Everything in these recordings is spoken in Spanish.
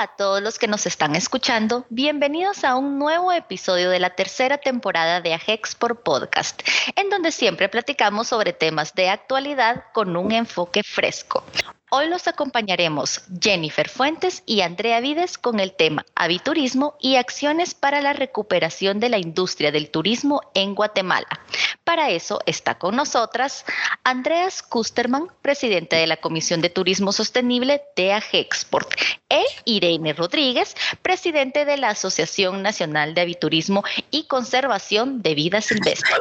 A todos los que nos están escuchando. Bienvenidos a un nuevo episodio de la tercera temporada de Ajexport Podcast, en donde siempre platicamos sobre temas de actualidad con un enfoque fresco. Hoy los acompañaremos Jennifer Fuentes y Andrea Vides con el tema Aviturismo y acciones para la recuperación de la industria del turismo en Guatemala. Para eso está con nosotras Andreas Kusterman, presidente de la Comisión de Turismo Sostenible de AGEXPORT, e Irene Rodríguez, presidente de la Asociación Nacional de Aviturismo y Conservación de Vida Silvestre.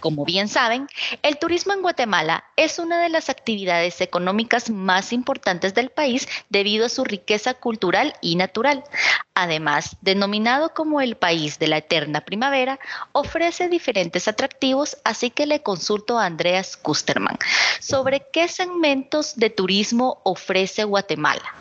Como bien saben, el turismo en Guatemala es una de las actividades económicas más importantes del país debido a su riqueza cultural y natural. Además, denominado como el país de la eterna primavera, ofrece diferentes atractivos, así que le consulto a Andreas Kusterman sobre qué segmentos de turismo ofrece Guatemala.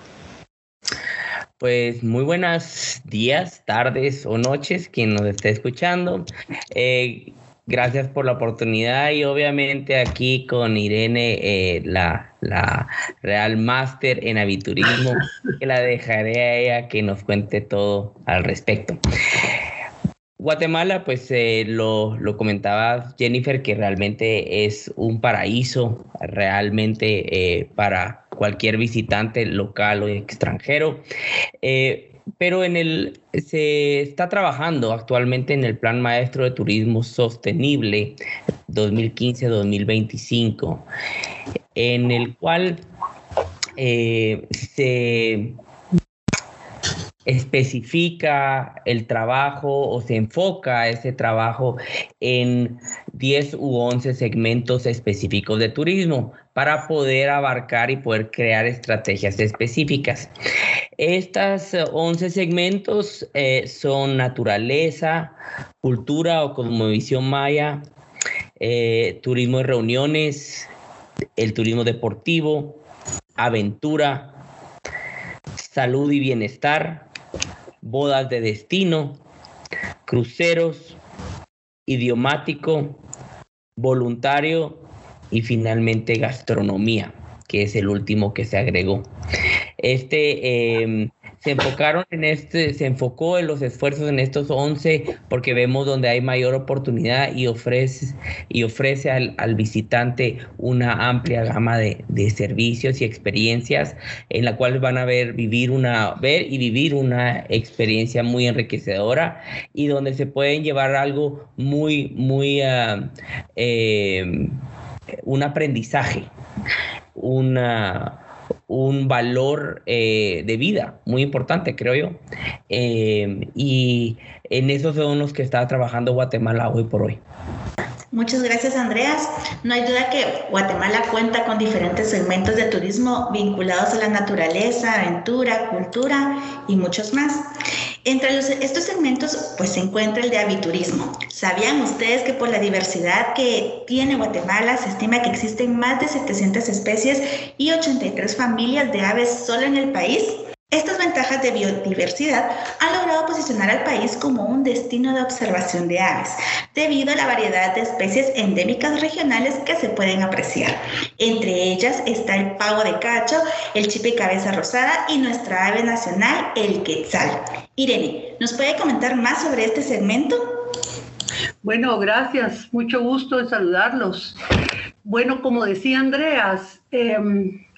Pues muy buenos días, tardes o noches, quien nos esté escuchando. Eh, gracias por la oportunidad y obviamente aquí con Irene, eh, la, la, Real Máster en Aviturismo, que la dejaré a ella que nos cuente todo al respecto. Guatemala, pues eh, lo, lo, comentaba Jennifer, que realmente es un paraíso realmente eh, para cualquier visitante local o extranjero. Eh, pero en el se está trabajando actualmente en el Plan Maestro de Turismo Sostenible 2015-2025, en el cual se especifica el trabajo o se enfoca ese trabajo en 10 u 11 segmentos específicos de turismo para poder abarcar y poder crear estrategias específicas. Estas 11 segmentos eh, son naturaleza, cultura o cosmovisión maya, eh, turismo de reuniones, el turismo deportivo, aventura, salud y bienestar, bodas de destino, cruceros, idiomático, voluntario y finalmente gastronomía, que es el último que se agregó. Este em, se enfocaron en este, se enfocó en los esfuerzos en estos 11 porque vemos donde hay mayor oportunidad y ofrece, y ofrece al, visitante una amplia gama de, servicios y experiencias en la cual van a ver, vivir una, ver y vivir una experiencia muy enriquecedora y donde se pueden llevar algo muy, muy, uh, un aprendizaje, una un valor eh, de vida muy importante, creo yo. Eh, y en eso son los que está trabajando Guatemala hoy por hoy. Muchas gracias, Andreas. No hay duda que Guatemala cuenta con diferentes segmentos de turismo vinculados a la naturaleza, aventura, cultura y muchos más. Entre estos segmentos pues se encuentra el de aviturismo. ¿Sabían ustedes que por la diversidad que tiene Guatemala se estima que existen más de 700 especies y 83 familias de aves solo en el país? Estas ventajas de biodiversidad han logrado posicionar al país como un destino de observación de aves, debido a la variedad de especies endémicas regionales que se pueden apreciar. Entre ellas está el pavo de cacho, el chipe cabeza rosada y nuestra ave nacional, el quetzal. Irene, ¿nos puede comentar más sobre este segmento? Bueno, gracias. Mucho gusto en saludarlos. Bueno, como decía Andreas, eh,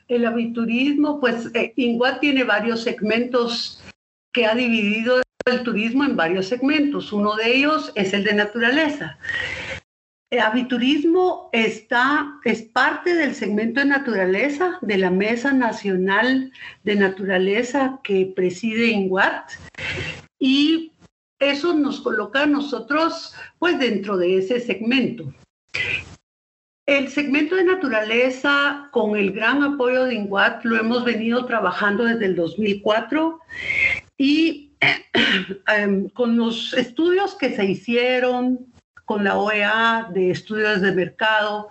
el aviturismo, pues eh, tiene varios segmentos que ha dividido el turismo en varios segmentos. Uno de ellos es el de naturaleza. El aviturismo está, es parte del segmento de naturaleza de la Mesa Nacional de Naturaleza que preside INGUAT y eso nos coloca a nosotros pues dentro de ese segmento. El segmento de naturaleza, con el gran apoyo de INGUAT, lo hemos venido trabajando desde el 2004 y em, con los estudios que se hicieron con la OEA de estudios de mercado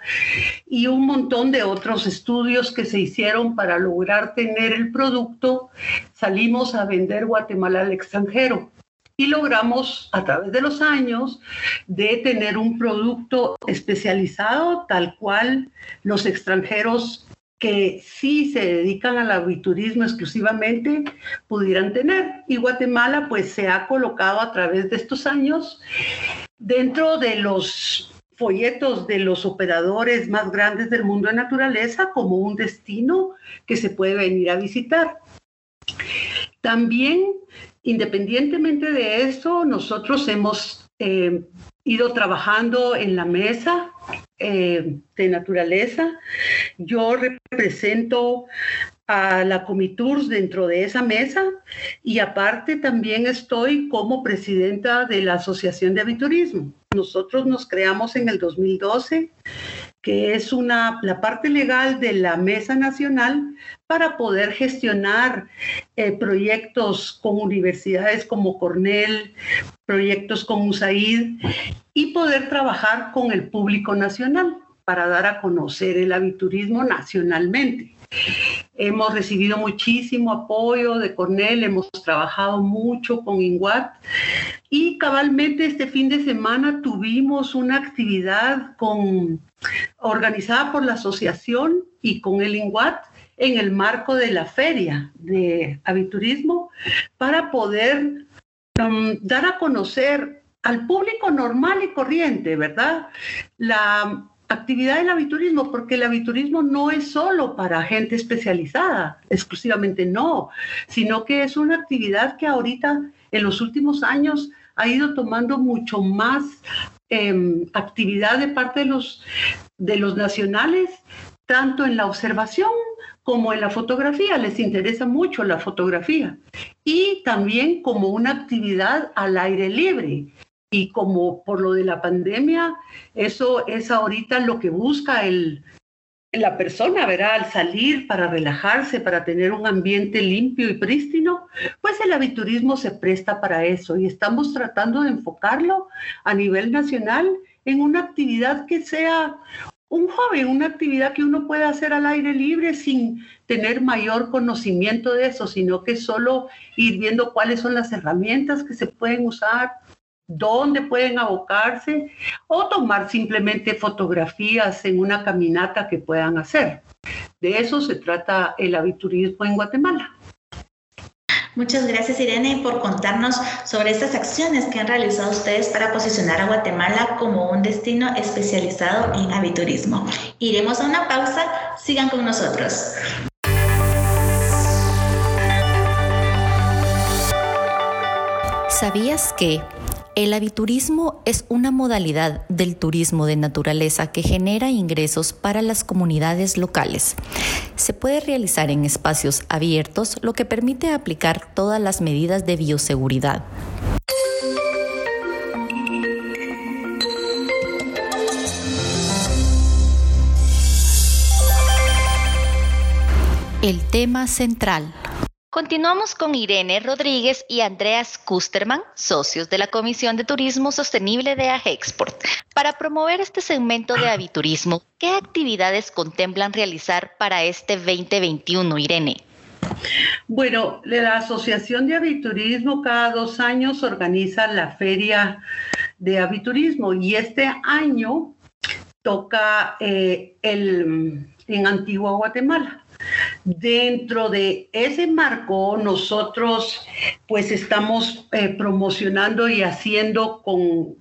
y un montón de otros estudios que se hicieron para lograr tener el producto, salimos a vender Guatemala al extranjero y logramos a través de los años de tener un producto especializado tal cual los extranjeros que sí se dedican al aviturismo exclusivamente pudieran tener. Y Guatemala pues se ha colocado a través de estos años dentro de los folletos de los operadores más grandes del mundo de naturaleza como un destino que se puede venir a visitar. También, independientemente de eso, nosotros hemos eh, ido trabajando en la mesa eh, de naturaleza. Yo represento a la Comitours dentro de esa mesa y aparte también estoy como presidenta de la Asociación de Aviturismo. Nosotros nos creamos en el 2012 que es una, la parte legal de la Mesa Nacional para poder gestionar eh, proyectos con universidades como Cornell, proyectos con USAID y poder trabajar con el público nacional para dar a conocer el aviturismo nacionalmente. Hemos recibido muchísimo apoyo de Cornell, hemos trabajado mucho con INGUAT y cabalmente este fin de semana tuvimos una actividad con, organizada por la asociación y con el INGUAT en el marco de la feria de aviturismo para poder um, dar a conocer al público normal y corriente, ¿verdad? La actividad del aviturismo, porque el aviturismo no es solo para gente especializada, exclusivamente no, sino que es una actividad que ahorita en los últimos años ha ido tomando mucho más em, actividad de parte de los, de los nacionales, tanto en la observación como en la fotografía, les interesa mucho la fotografía, y también como una actividad al aire libre. Y como por lo de la pandemia, eso es ahorita lo que busca el, la persona, ¿verdad? Al salir para relajarse, para tener un ambiente limpio y prístino, pues el aviturismo se presta para eso y estamos tratando de enfocarlo a nivel nacional en una actividad que sea un joven, una actividad que uno puede hacer al aire libre sin tener mayor conocimiento de eso, sino que solo ir viendo cuáles son las herramientas que se pueden usar, dónde pueden abocarse o tomar simplemente fotografías en una caminata que puedan hacer. De eso se trata el aviturismo en Guatemala. Muchas gracias Irene por contarnos sobre estas acciones que han realizado ustedes para posicionar a Guatemala como un destino especializado en aviturismo. Iremos a una pausa, sigan con nosotros. ¿Sabías que el aviturismo es una modalidad del turismo de naturaleza que genera ingresos para las comunidades locales. Se puede realizar en espacios abiertos, lo que permite aplicar todas las medidas de bioseguridad. El tema central. Continuamos con Irene Rodríguez y Andreas Kusterman, socios de la Comisión de Turismo Sostenible de AGEXPORT. Para promover este segmento de aviturismo, ¿qué actividades contemplan realizar para este 2021, Irene? Bueno, la Asociación de Aviturismo cada dos años organiza la Feria de Aviturismo y este año toca eh, el, en Antigua Guatemala. Dentro de ese marco, nosotros pues estamos eh, promocionando y haciendo con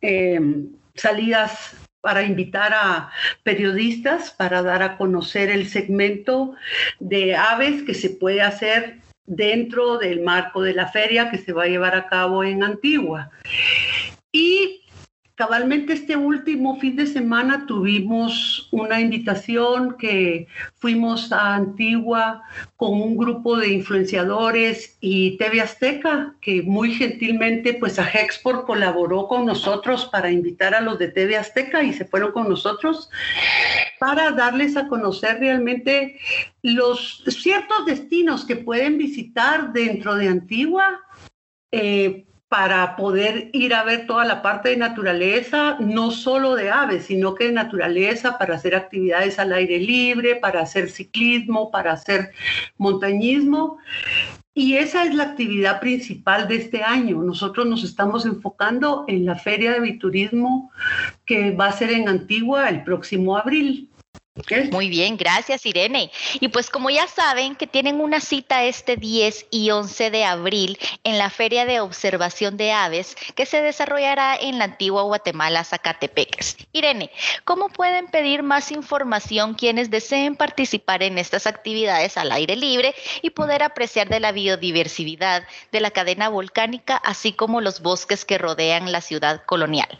em, salidas para invitar a periodistas para dar a conocer el segmento de aves que se puede hacer dentro del marco de la feria que se va a llevar a cabo en Antigua. Y Cabalmente este último fin de semana tuvimos una invitación que fuimos a Antigua con un grupo de influenciadores y TV Azteca, que muy gentilmente pues a Hexport colaboró con nosotros para invitar a los de TV Azteca y se fueron con nosotros para darles a conocer realmente los ciertos destinos que pueden visitar dentro de Antigua. Eh, para poder ir a ver toda la parte de naturaleza, no solo de aves, sino que de naturaleza, para hacer actividades al aire libre, para hacer ciclismo, para hacer montañismo. Y esa es la actividad principal de este año. Nosotros nos estamos enfocando en la Feria de Viturismo que va a ser en Antigua el próximo abril. Muy bien, gracias Irene. Y pues como ya saben que tienen una cita este 10 y 11 de abril en la Feria de Observación de Aves que se desarrollará en la antigua Guatemala, Zacatepeques. Irene, ¿cómo pueden pedir más información quienes deseen participar en estas actividades al aire libre y poder apreciar de la biodiversidad de la cadena volcánica, así como los bosques que rodean la ciudad colonial?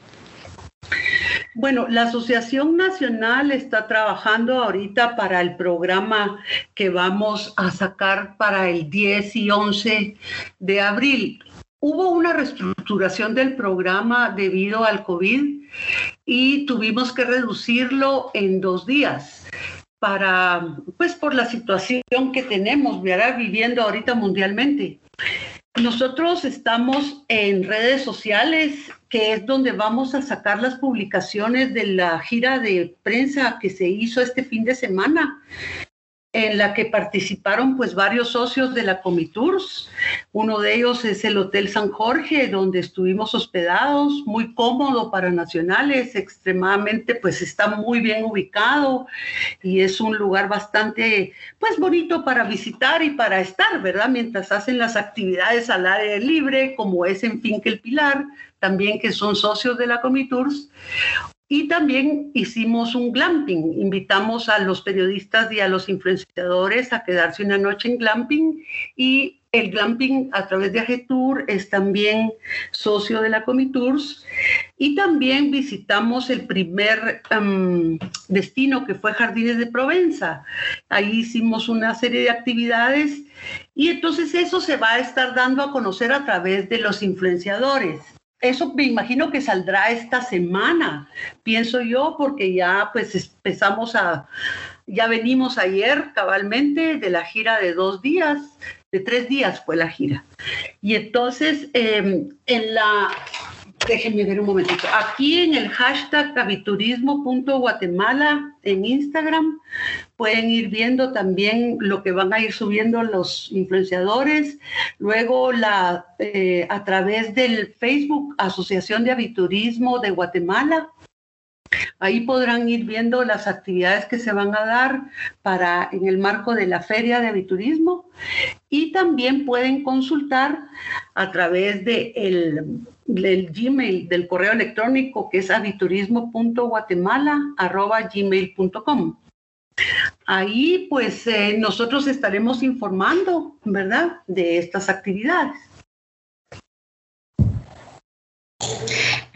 Bueno, la Asociación Nacional está trabajando ahorita para el programa que vamos a sacar para el 10 y 11 de abril. Hubo una reestructuración del programa debido al COVID y tuvimos que reducirlo en dos días para, pues por la situación que tenemos, viviendo ahorita mundialmente. Nosotros estamos en redes sociales, que es donde vamos a sacar las publicaciones de la gira de prensa que se hizo este fin de semana en la que participaron pues varios socios de la Comitours. Uno de ellos es el Hotel San Jorge, donde estuvimos hospedados, muy cómodo para nacionales, extremadamente pues está muy bien ubicado y es un lugar bastante pues bonito para visitar y para estar, ¿verdad? Mientras hacen las actividades al aire libre, como es en Finca el Pilar, también que son socios de la Comitours. Y también hicimos un glamping. Invitamos a los periodistas y a los influenciadores a quedarse una noche en glamping. Y el glamping a través de Agetour es también socio de la Comitours. Y también visitamos el primer em, destino que fue Jardines de Provenza. Ahí hicimos una serie de actividades y entonces eso se va a estar dando a conocer a través de los influenciadores eso me imagino que saldrá esta semana, pienso yo, porque ya pues empezamos a, ya venimos ayer cabalmente de la gira de dos días, de tres días fue la gira. Y entonces em, en la Déjenme ver un momentito. Aquí en el hashtag aviturismo.guatemala en Instagram pueden ir viendo también lo que van a ir subiendo los influenciadores. Luego la, eh, a través del Facebook Asociación de Aviturismo de Guatemala. Ahí podrán ir viendo las actividades que se van a dar para en el marco de la Feria de Aviturismo y también pueden consultar a través de el del Gmail, del correo electrónico que es aviturismo.guatemala.gmail.com. Ahí pues eh, nosotros estaremos informando, ¿verdad?, de estas actividades.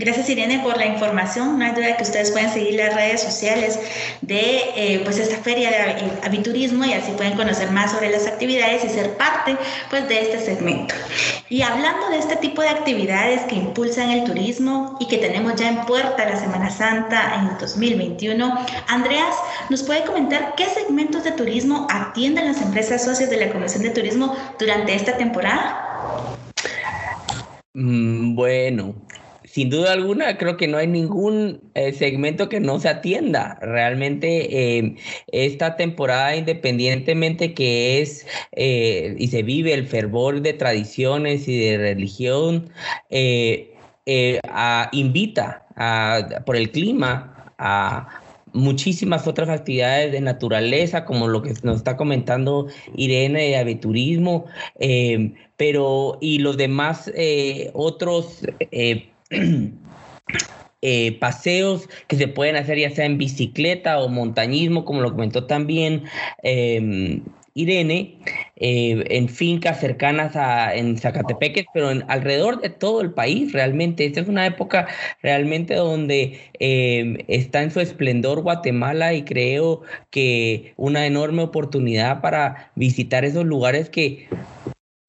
Gracias Irene por la información. No hay duda que ustedes pueden seguir las redes sociales de eh, pues esta feria de eh, aviturismo y así pueden conocer más sobre las actividades y ser parte pues de este segmento. Y hablando de este tipo de actividades que impulsan el turismo y que tenemos ya en puerta la Semana Santa en el 2021, Andreas, ¿nos puede comentar qué segmentos de turismo atienden las empresas socias de la Comisión de Turismo durante esta temporada? Mm, bueno, sin duda alguna, creo que no hay ningún eh, segmento que no se atienda. Realmente em, esta temporada, independientemente que es eh, y se vive el fervor de tradiciones y de religión, eh, invita por el clima a muchísimas otras actividades de naturaleza, como lo que nos está comentando Irene de aviturismo, pero y los demás otros Eh, paseos que se pueden hacer ya sea en bicicleta o montañismo, como lo comentó también em, Irene, eh, en fincas cercanas a en pero alrededor de todo el país realmente. Esta es una época realmente donde em, está en su esplendor Guatemala y creo que una enorme oportunidad para visitar esos lugares que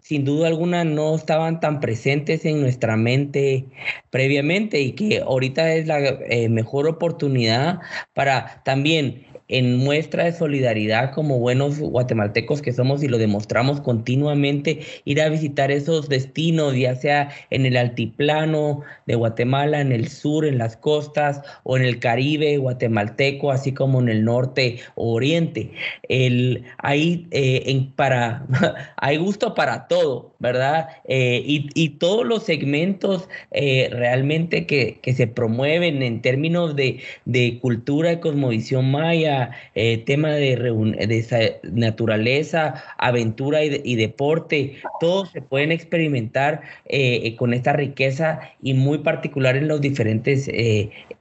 sin duda alguna no estaban tan presentes en nuestra mente previamente y que ahorita es la eh, mejor oportunidad para también en muestra de solidaridad como buenos guatemaltecos que somos y lo demostramos continuamente, ir a visitar esos destinos, ya sea en el altiplano de Guatemala, en el sur, en las costas o en el Caribe guatemalteco, así como en el norte o oriente. El, hay, eh, en, para, hay gusto para todo, ¿verdad? Eh, y, y, todos los segmentos eh, realmente que, que, se promueven en términos de, de cultura y cosmovisión maya, eh, tema de, de naturaleza, aventura y, deporte, todos se pueden experimentar eh, con esta riqueza y muy particular en los diferentes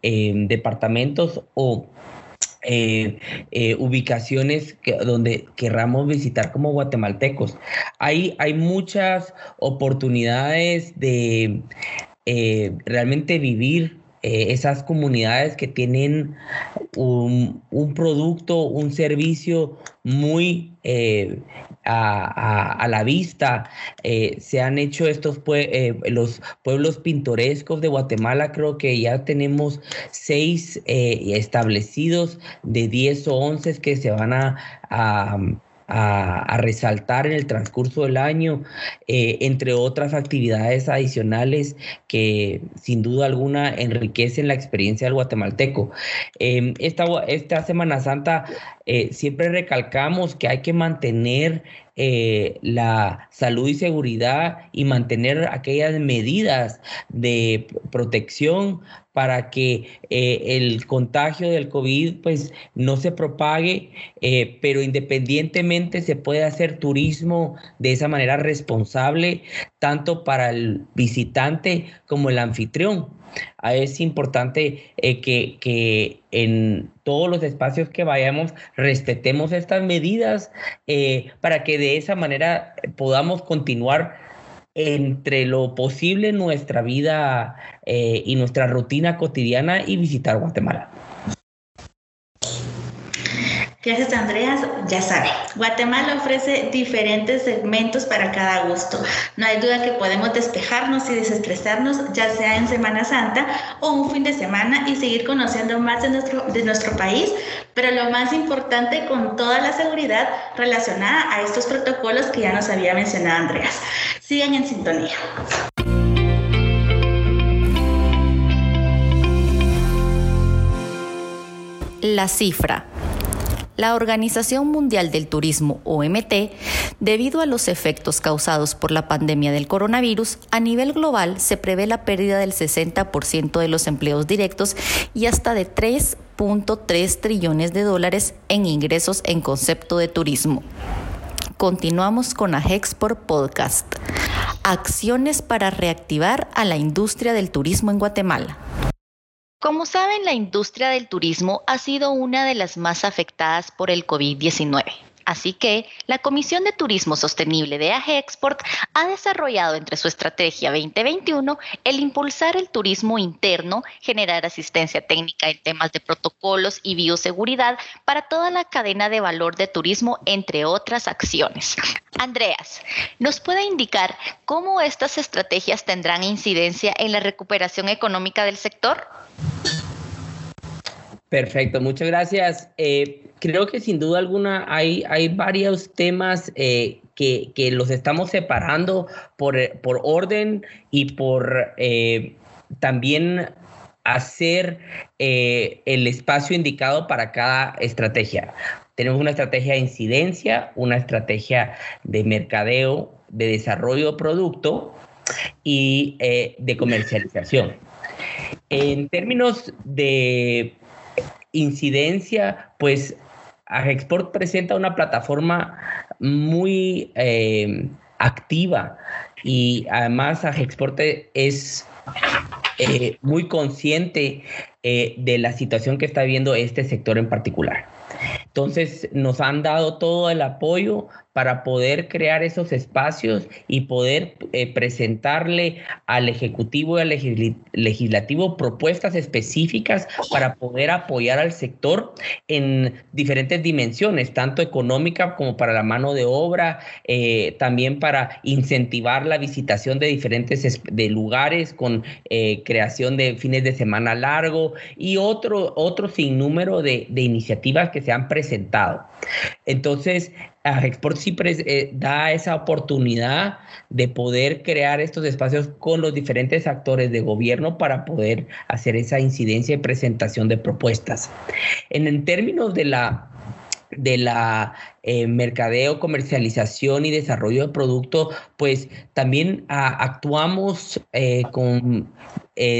departamentos o ubicaciones donde querramos visitar como guatemaltecos. Hay, hay muchas oportunidades de realmente vivir eh, esas comunidades que tienen un, producto, un servicio muy eh, a, la vista. Eh, se han hecho estos los pueblos pintorescos de Guatemala, creo que ya tenemos seis establecidos de 10 o 11 que se van a, resaltar en el transcurso del año, eh, entre otras actividades adicionales que sin duda alguna enriquecen la experiencia del guatemalteco. Em, esta, esta Semana Santa eh, siempre recalcamos que hay que mantener eh, la salud y seguridad y mantener aquellas medidas de protección para que eh, el contagio del COVID pues no se propague, eh, pero independientemente se puede hacer turismo de esa manera responsable, tanto para el visitante como el anfitrión. Ah, es importante eh, que, en todos los espacios que vayamos respetemos estas medidas para que de esa manera podamos continuar entre lo posible nuestra vida eh, y nuestra rutina cotidiana y visitar Guatemala. Gracias, Andreas. Ya sabe, Guatemala ofrece diferentes segmentos para cada gusto. No hay duda que podemos despejarnos y desestresarnos, ya sea en Semana Santa o un fin de semana, y seguir conociendo más de nuestro, de nuestro país, pero lo más importante, con toda la seguridad relacionada a estos protocolos que ya nos había mencionado Andreas. Sigan en sintonía. La cifra la Organización Mundial del Turismo, OMT, debido a los efectos causados por la pandemia del coronavirus, a nivel global se prevé la pérdida del 60% de los empleos directos y hasta de 3.3 trillones de dólares en ingresos en concepto de turismo. Continuamos con Agexport Podcast. Acciones para reactivar a la industria del turismo en Guatemala. Como saben, la industria del turismo ha sido una de las más afectadas por el COVID-19. Así que la Comisión de Turismo Sostenible de AGE Export ha desarrollado entre su estrategia 2021 el impulsar el turismo interno, generar asistencia técnica en temas de protocolos y bioseguridad para toda la cadena de valor de turismo, entre otras acciones. Andreas, ¿nos puede indicar cómo estas estrategias tendrán incidencia en la recuperación económica del sector? Perfecto, muchas gracias. Eh, creo que sin duda alguna hay, hay varios temas eh, que, los estamos separando por, por orden y por eh, también hacer el espacio indicado para cada estrategia. Tenemos una estrategia de incidencia, una estrategia de mercadeo, de desarrollo de producto y de comercialización. En términos de incidencia, pues Agexport presenta una plataforma muy eh, activa y además Agexport es eh, muy consciente eh, de la situación que está viviendo este sector en particular. Entonces nos han dado todo el apoyo para poder crear esos espacios y poder eh, presentarle al Ejecutivo y al Legislativo propuestas específicas para poder apoyar al sector en diferentes dimensiones, tanto económica como para la mano de obra, eh, también para incentivar la visitación de diferentes de lugares con eh, creación de fines de semana largo y otro, otro sinnúmero de, de iniciativas que se han presentado. Entonces, Export sí eh, da esa oportunidad de poder crear estos espacios con los diferentes actores de gobierno para poder hacer esa incidencia y presentación de propuestas. En, términos de la de la eh, mercadeo, comercialización y desarrollo de producto, pues también ah, actuamos eh, con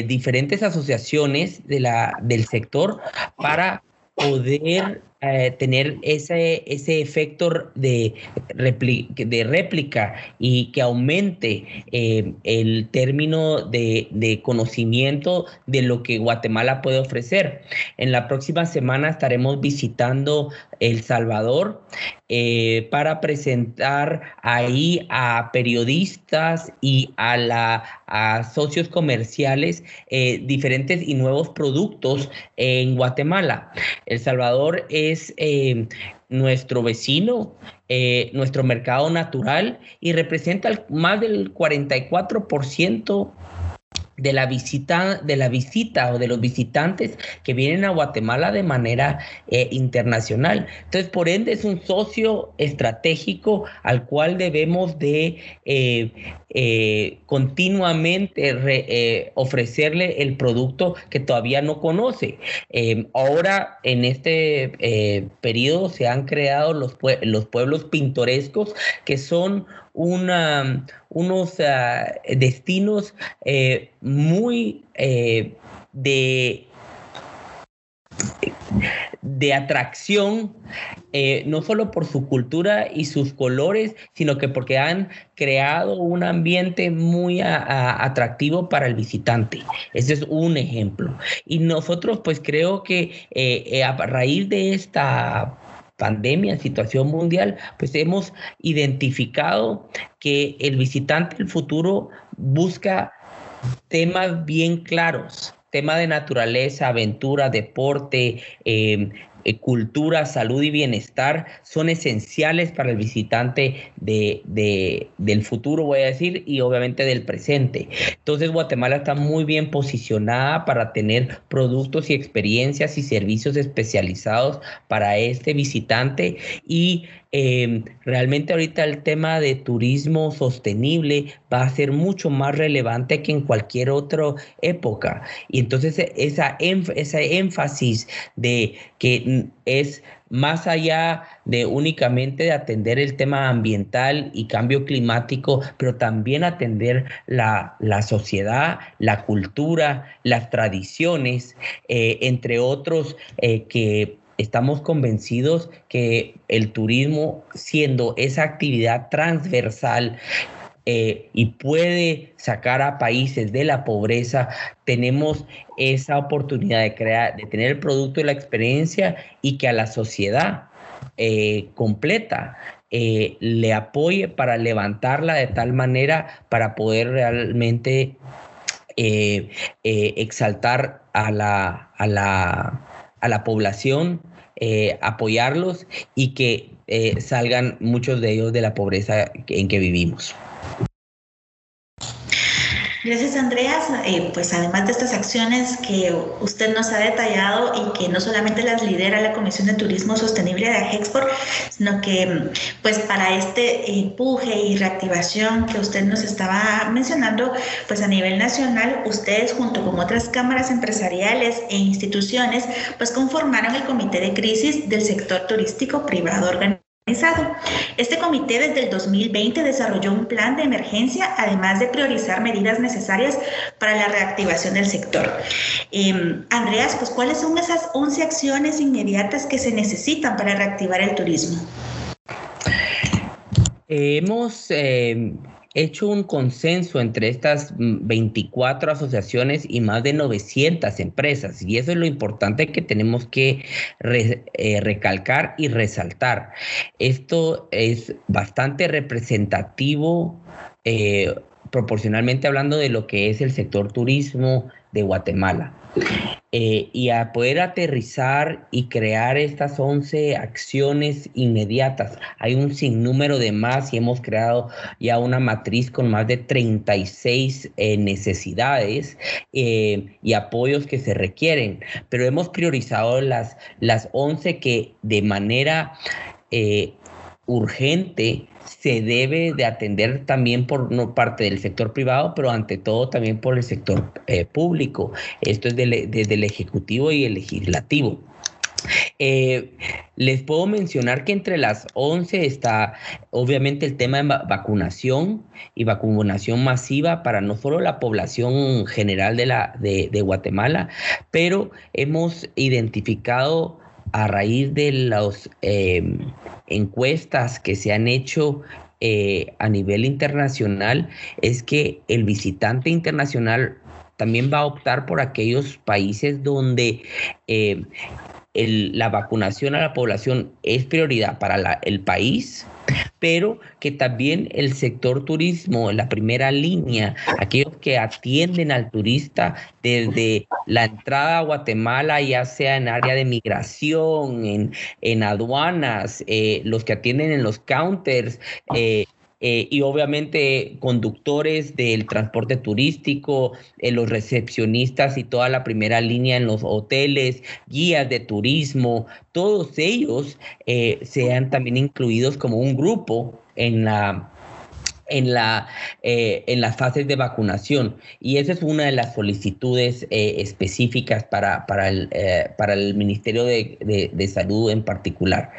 diferentes asociaciones de la, del sector para poder eh, tener ese, ese efecto de, de réplica y que aumente eh, el término de, de, conocimiento de lo que Guatemala puede ofrecer. En la próxima semana estaremos visitando El Salvador eh, para presentar ahí a periodistas y a, la, a socios comerciales diferentes y nuevos productos en Guatemala. El Salvador es eh, nuestro vecino, eh, nuestro mercado natural y representa más del 44% de la visita de la visita o de los visitantes que vienen a Guatemala de manera eh, internacional. Entonces, por ende, es un socio estratégico al cual debemos de eh, eh, continuamente ofrecerle el producto que todavía no conoce. ahora, en este periodo, se han creado los, los pueblos pintorescos que son una, unos ah, destinos eh, muy eh, de de atracción, eh, no solo por su cultura y sus colores, sino que porque han creado un ambiente muy atractivo para el visitante. Ese es un ejemplo. Y nosotros, pues creo que a raíz de esta pandemia, situación mundial, pues hemos identificado que el visitante del futuro busca temas bien claros, tema de naturaleza, aventura, deporte, eh, eh, cultura, salud y bienestar son esenciales para el visitante de, del futuro, voy a decir, y obviamente del presente. Entonces Guatemala está muy bien posicionada para tener productos y experiencias y servicios especializados para este visitante y Em, realmente ahorita el tema de turismo sostenible va a ser mucho más relevante que en cualquier otra época. Y entonces esa, ese énfasis de que es más allá de únicamente de atender el tema ambiental y cambio climático, pero también atender la, sociedad, la cultura, las tradiciones, eh, entre otros eh, que estamos convencidos que el turismo, siendo esa actividad transversal, eh, y puede sacar a países de la pobreza, tenemos esa oportunidad de crear, de tener el producto y la experiencia y que a la sociedad eh, completa eh, le apoye para levantarla de tal manera para poder realmente exaltar a la, a la a la población, apoyarlos y que salgan muchos de ellos de la pobreza en que vivimos. Gracias, Andreas. Eh, pues además de estas acciones que usted nos ha detallado y que no solamente las lidera la Comisión de Turismo Sostenible de Agexport, sino que pues para este empuje y reactivación que usted nos estaba mencionando, pues a nivel nacional, ustedes junto con otras cámaras empresariales e instituciones, pues conformaron el Comité de Crisis del Sector Turístico Privado Organizado este comité desde el 2020 desarrolló un plan de emergencia, además de priorizar medidas necesarias para la reactivación del sector. Em, Andreas, pues ¿cuáles son esas 11 acciones inmediatas que se necesitan para reactivar el turismo? Hemos eh, hecho un consenso entre estas 24 asociaciones y más de 900 empresas. Y eso es lo importante que tenemos que eh, recalcar y resaltar. Esto es bastante representativo. Eh, proporcionalmente hablando de lo que es el sector turismo de Guatemala. Eh, y a poder aterrizar y crear estas 11 acciones inmediatas. Hay un sinnúmero de más y hemos creado ya una matriz con más de 36 eh, necesidades eh, y apoyos que se requieren, pero hemos priorizado las, las 11 que de manera urgente se debe de atender también por parte del sector privado, pero ante todo también por el sector eh, público. Esto es desde el Ejecutivo y el Legislativo. Eh, les puedo mencionar que entre las 11 está obviamente el tema de vacunación y vacunación masiva para no solo la población general de, la, de Guatemala, pero hemos identificado a raíz de las em, encuestas que se han hecho eh, a nivel internacional es que el visitante internacional también va a optar por aquellos países donde eh, la vacunación a la población es prioridad para el país, pero que también el sector turismo, la primera línea, aquellos que atienden al turista desde la entrada a Guatemala, ya sea en área de migración, en, aduanas, eh, los que atienden en los counters, eh, eh, y obviamente conductores del transporte turístico, eh, los recepcionistas y toda la primera línea en los hoteles, guías de turismo, todos ellos eh, sean también incluidos como un grupo en la en, la, en las fases de vacunación. Y esa es una de las solicitudes específicas para, para, el, para el Ministerio de, de, Salud en particular.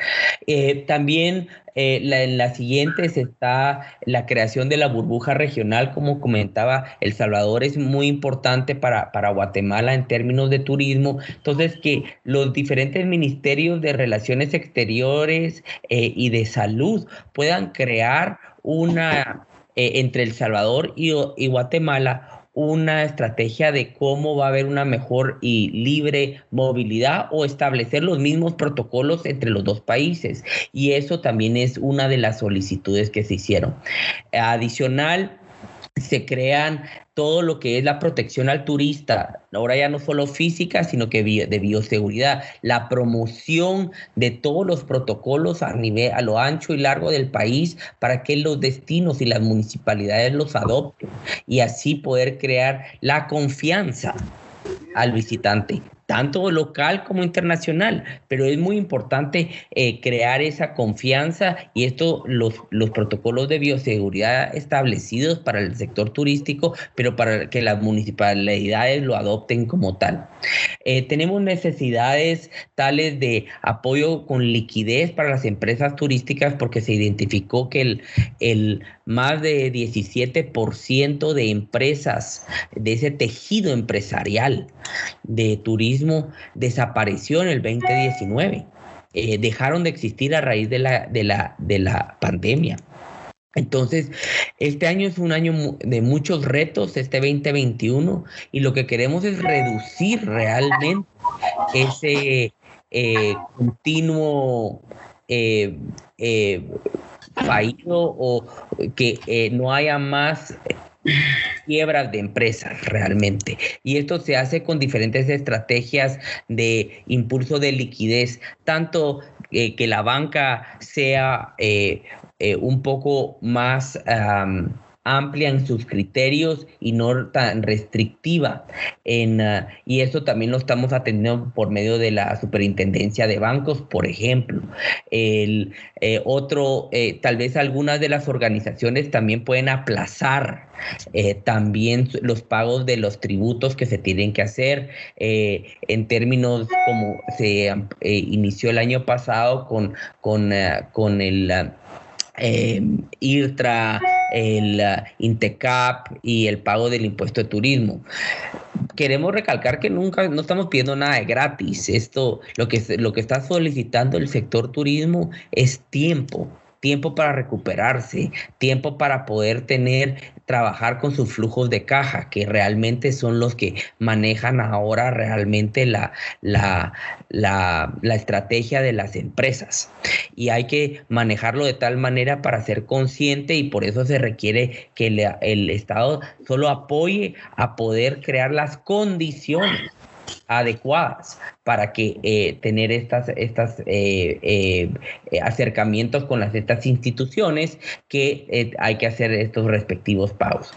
también eh, la, en las siguientes está la creación de la burbuja regional, como comentaba, El Salvador es muy importante para, para Guatemala en términos de turismo. Entonces, que los diferentes ministerios de Relaciones Exteriores eh, y de Salud puedan crear una, eh, entre El Salvador y, y Guatemala, una estrategia de cómo va a haber una mejor y libre movilidad o establecer los mismos protocolos entre los dos países. Y eso también es una de las solicitudes que se hicieron. Adicional, se crean todo lo que es la protección al turista, ahora ya no solo física, sino que de bioseguridad, la promoción de todos los protocolos a nivel a lo ancho y largo del país para que los destinos y las municipalidades los adopten y así poder crear la confianza al visitante tanto local como internacional, pero es muy importante eh, crear esa confianza y esto, los, los protocolos de bioseguridad establecidos para el sector turístico, pero para que las municipalidades lo adopten como tal. Eh, tenemos necesidades tales de apoyo con liquidez para las empresas turísticas porque se identificó que el, el más de 17% de empresas de ese tejido empresarial de turismo desapareció en el 2019. Eh, dejaron de existir a raíz de la, de la, de la pandemia. Entonces, este año es un año de muchos retos, este 2021, y lo que queremos es reducir realmente ese eh, continuo eh, eh, fallido o que no haya más quiebras de empresas realmente. Y esto se hace con diferentes estrategias de impulso de liquidez, tanto que la banca sea eh, un poco más amplia sus criterios y no tan restrictiva. En, ah, y eso también lo estamos atendiendo por medio de la superintendencia de bancos, por ejemplo. El eh, otro, eh, tal vez algunas de las organizaciones también pueden aplazar también los pagos de los tributos que se tienen que hacer en términos como se inició el año pasado con, con, ah, con el ah, eh, IRTRA, el uh, INTECAP y el pago del impuesto de turismo. Queremos recalcar que nunca no estamos pidiendo nada de gratis. Esto lo que lo que está solicitando el sector turismo es tiempo, tiempo para recuperarse, tiempo para poder tener, trabajar con sus flujos de caja, que realmente son los que manejan ahora realmente la, la, la, estrategia de las empresas. Y hay que manejarlo de tal manera para ser consciente y por eso se requiere que el Estado solo apoye a poder crear las condiciones adecuadas para que eh, tener estas, estas eh, eh, acercamientos con las estas instituciones que hay que hacer estos respectivos pagos.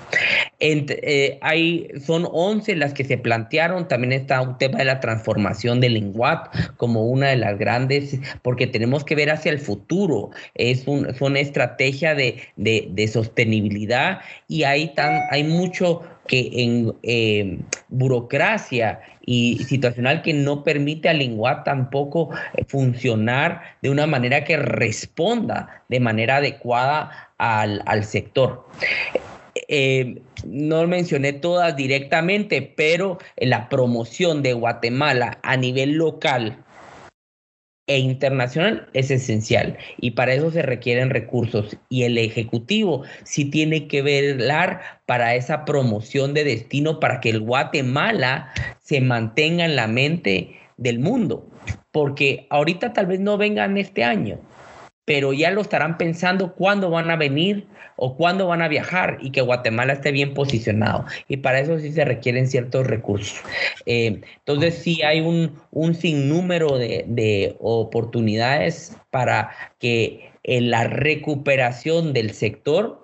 hay, son 11 las que se plantearon, también está un tema de la transformación del lenguat como una de las grandes, porque tenemos que ver hacia el futuro, es, un, una estrategia de, de, de sostenibilidad y hay, tan, hay mucho que en eh, burocracia y situacional que no permite al lenguaje tampoco eh, funcionar de una manera que responda de manera adecuada al, sector. Eh, no mencioné todas directamente, pero la promoción de Guatemala a nivel local e internacional es esencial y para eso se requieren recursos. Y el Ejecutivo sí tiene que velar para esa promoción de destino para que el Guatemala se mantenga en la mente del mundo, porque ahorita tal vez no vengan este año, pero ya lo estarán pensando cuándo van a venir o cuándo van a viajar y que Guatemala esté bien posicionado. Y para eso sí se requieren ciertos recursos. Eh, entonces sí hay un, un sinnúmero de, de oportunidades para que en la recuperación del sector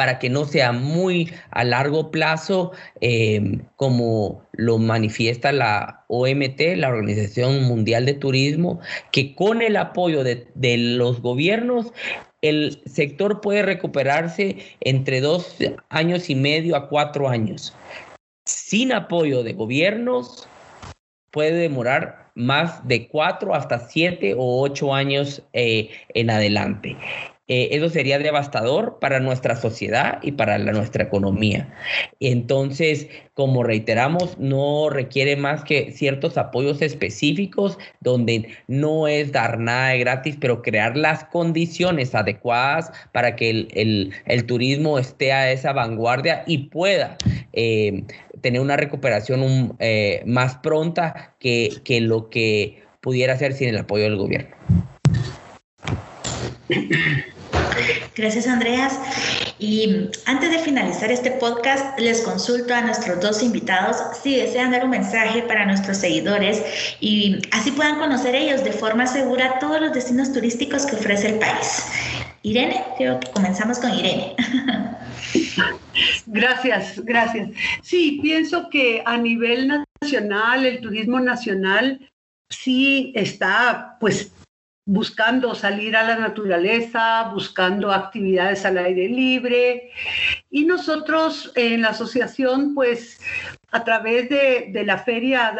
para que no sea muy a largo plazo, em, como lo manifiesta la OMT, la Organización Mundial de Turismo, que con el apoyo de, los gobiernos el sector puede recuperarse entre dos años y medio a cuatro años. Sin apoyo de gobiernos, puede demorar más de cuatro hasta siete o ocho años eh, en adelante. Eh, eso sería devastador para nuestra sociedad y para nuestra economía. Entonces, como reiteramos, no requiere más que ciertos apoyos específicos donde no es dar nada de gratis, pero crear las condiciones adecuadas para que el, turismo esté a esa vanguardia y pueda eh, tener una recuperación eh, más pronta que, que lo que pudiera ser sin el apoyo del gobierno. Gracias, Andreas. Y antes de finalizar este podcast, les consulto a nuestros dos invitados si desean dar un mensaje para nuestros seguidores y así puedan conocer ellos de forma segura todos los destinos turísticos que ofrece el país. Irene, creo que comenzamos con Irene. Gracias, gracias. Sí, pienso que a nivel nacional, el turismo nacional sí está pues buscando salir a la naturaleza, buscando actividades al aire libre. Y nosotros en la asociación, pues a través de, la feria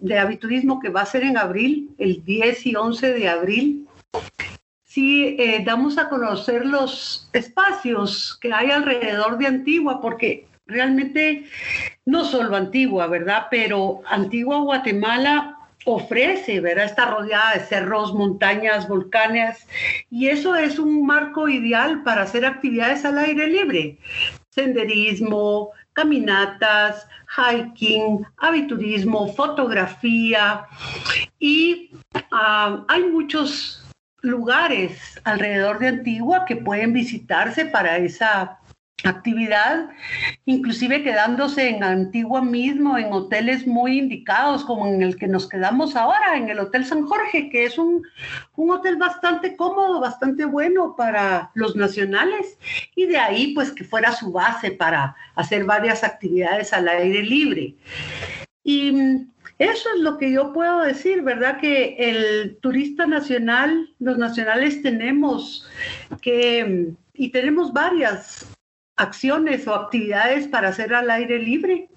de aviturismo que va a ser en abril, el 10 y 11 de abril, sí eh, damos a conocer los espacios que hay alrededor de Antigua, porque realmente no solo Antigua, ¿verdad? Pero Antigua Guatemala ofrece, ¿verdad? Está rodeada de cerros, montañas, volcanes, y eso es un marco ideal para hacer actividades al aire libre. Senderismo, caminatas, hiking, aviturismo, fotografía, y ah, hay muchos lugares alrededor de Antigua que pueden visitarse para esa actividad, inclusive quedándose en Antigua mismo, en hoteles muy indicados, como en el que nos quedamos ahora, en el Hotel San Jorge, que es un, un hotel bastante cómodo, bastante bueno para los nacionales, y de ahí pues que fuera su base para hacer varias actividades al aire libre. Y eso es lo que yo puedo decir, ¿verdad? Que el turista nacional, los nacionales tenemos que, y tenemos varias acciones o actividades para hacer al aire libre.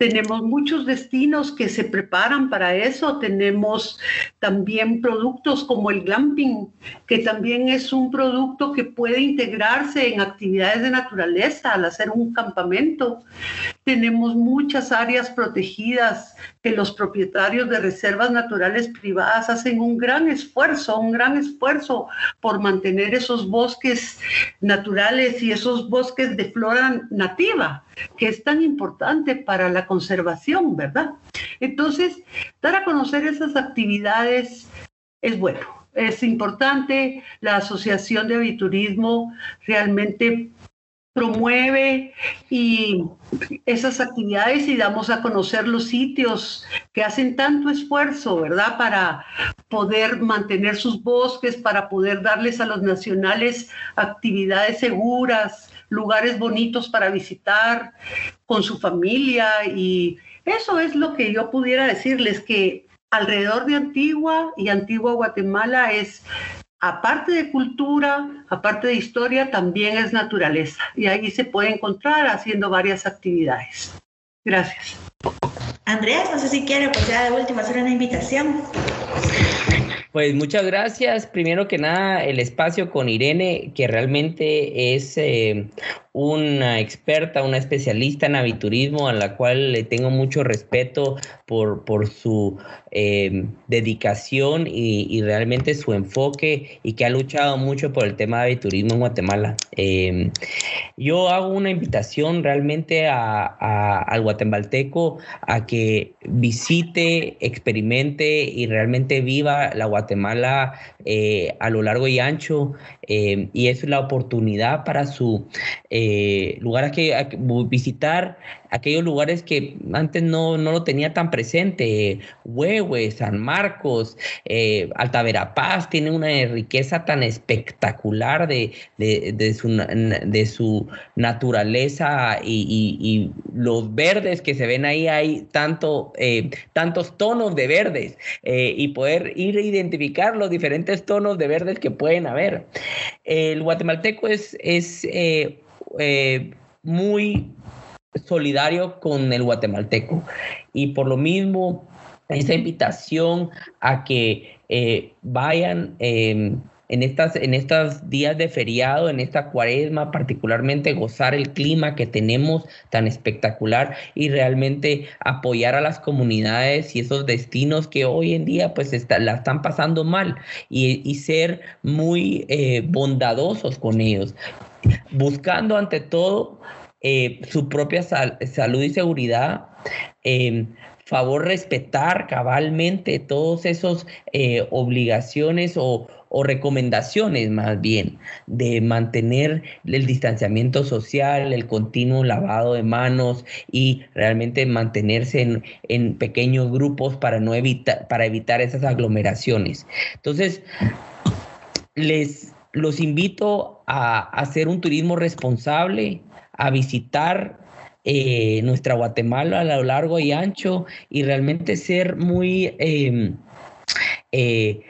Tenemos muchos destinos que se preparan para eso. Tenemos también productos como el glamping, que también es un producto que puede integrarse en actividades de naturaleza al hacer un campamento. Tenemos muchas áreas protegidas que los propietarios de reservas naturales privadas hacen un gran esfuerzo, un gran esfuerzo por mantener esos bosques naturales y esos bosques de flora nativa que es tan importante para la conservación, ¿verdad? Entonces, dar a conocer esas actividades es bueno, es importante. La Asociación de Aviturismo realmente promueve y esas actividades y damos a conocer los sitios que hacen tanto esfuerzo, ¿verdad? Para poder mantener sus bosques, para poder darles a los nacionales actividades seguras, lugares bonitos para visitar con su familia y eso es lo que yo pudiera decirles que alrededor de Antigua y Antigua Guatemala es aparte de cultura, aparte de historia, también es naturaleza y ahí se puede encontrar haciendo varias actividades. Gracias. Andreas, no sé si quiere, pues ya de último hacer una invitación. Pues muchas gracias. Primero que nada, el espacio con Irene, que realmente es eh, una experta, una especialista en aviturismo a la cual le tengo mucho respeto por, por su eh, dedicación y, realmente su enfoque y que ha luchado mucho por el tema de aviturismo en Guatemala. Em, yo hago una invitación realmente a, al guatemalteco a que visite, experimente y realmente viva la Guatemala eh, a lo largo y ancho em, y es la oportunidad para su lugar a que, visitar aquellos lugares que antes no, lo tenía tan presente, Huehue, San Marcos, eh, Alta Verapaz, tiene una riqueza tan espectacular de, de, su, de su, naturaleza y, los verdes que se ven ahí, hay tanto, eh, tantos tonos de verdes eh, y poder ir a identificar los diferentes tonos de verdes que pueden haber. El guatemalteco es muy solidario con el guatemalteco. Y por lo mismo, esa invitación a que eh, vayan em, en, estas, en estos días de feriado, en esta cuaresma, particularmente gozar el clima que tenemos tan espectacular y realmente apoyar a las comunidades y esos destinos que hoy en día pues la están pasando mal y, y ser muy eh, bondadosos con ellos, buscando ante todo eh, su propia salud y seguridad. Eh, favor respetar cabalmente todos esos eh, obligaciones o, recomendaciones más bien de mantener el distanciamiento social, el continuo lavado de manos y realmente mantenerse en, en pequeños grupos para no evitar para evitar esas aglomeraciones. Entonces les los invito a hacer un turismo responsable, a visitar eh, nuestra Guatemala a lo largo y ancho y realmente ser muy em, eh,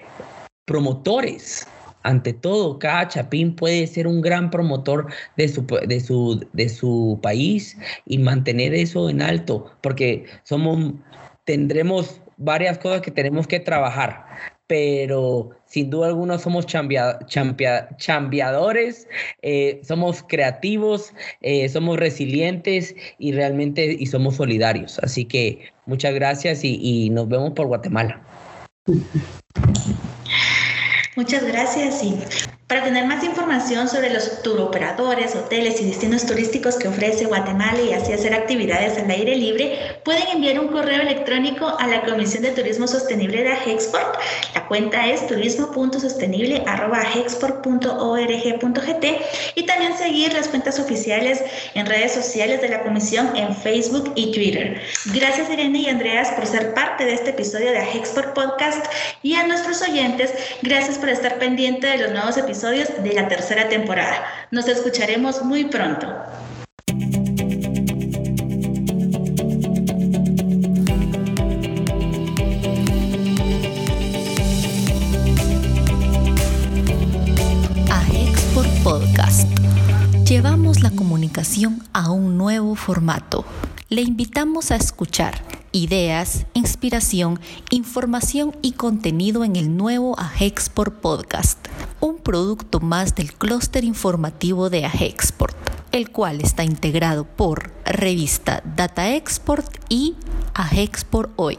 promotores. Ante todo, cada chapín puede ser un gran promotor de su, de su, de su país y mantener eso en alto, porque somos, tendremos varias cosas que tenemos que trabajar, pero sin duda alguna somos chambeadores, eh, somos creativos, eh, somos resilientes y realmente y somos solidarios. Así que muchas gracias y nos vemos por Guatemala. Muchas gracias y para tener más información sobre los turoperadores, hoteles y destinos turísticos que ofrece Guatemala y así hacer actividades al aire libre, pueden enviar un correo electrónico a la Comisión de Turismo Sostenible de Agexport. La cuenta es turismo.sostenible.agexport.org.gt y también seguir las cuentas oficiales en redes sociales de la Comisión en Facebook y Twitter. Gracias Irene y Andreas por ser parte de este episodio de Agexport Podcast y a nuestros oyentes, gracias por estar pendiente de los nuevos episodios de la tercera temporada. Nos escucharemos muy pronto. A Export Podcast. Llevamos la comunicación a un nuevo formato. Le invitamos a escuchar ideas, inspiración, información y contenido en el nuevo Agexport Podcast, un producto más del clúster informativo de Agexport, el cual está integrado por revista Data Export y Agexport Hoy.